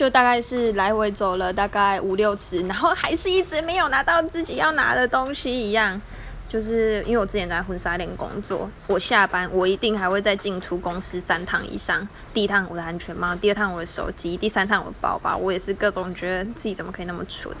就大概是来回走了大概五六次然后还是一直没有拿到自己要拿的东西一样就是因为我之前在婚纱店工作我下班我一定还会再进出公司三趟以上第一趟我的安全帽第二趟我的手机第三趟我的包包我也是各种觉得自己怎么可以那么蠢。